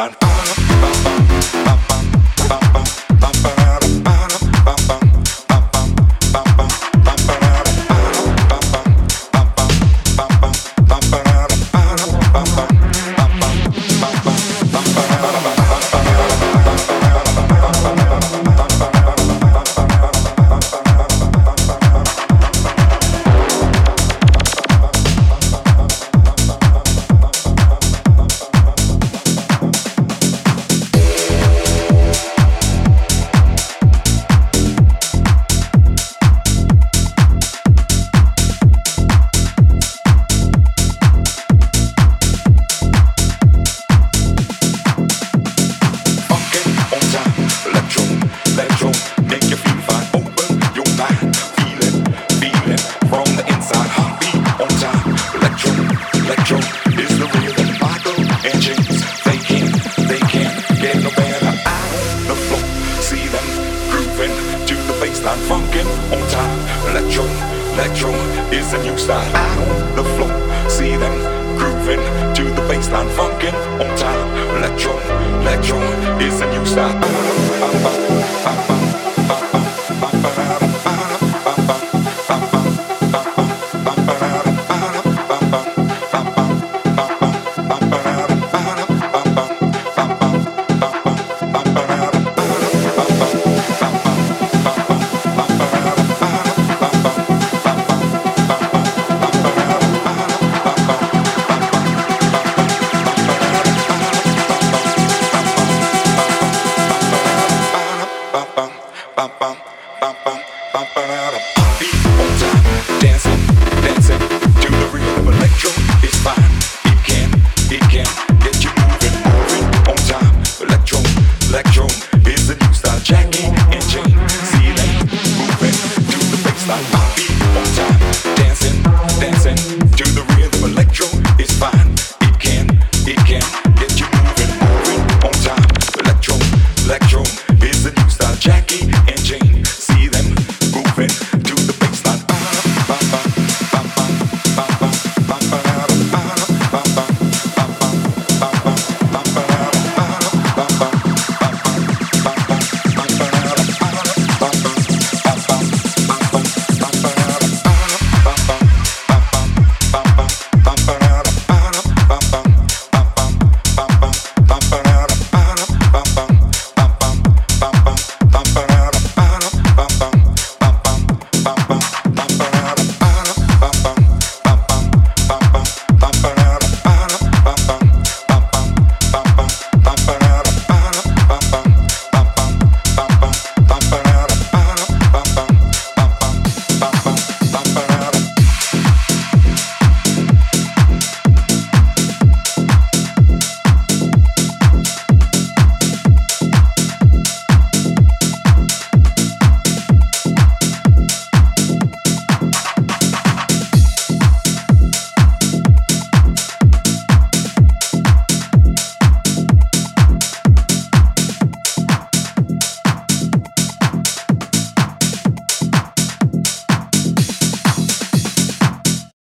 plan. bassline funkin' on time. Electro, electro is the new style. On the floor, see them grooving to the bassline funkin' on time. Electro, electro is the new style.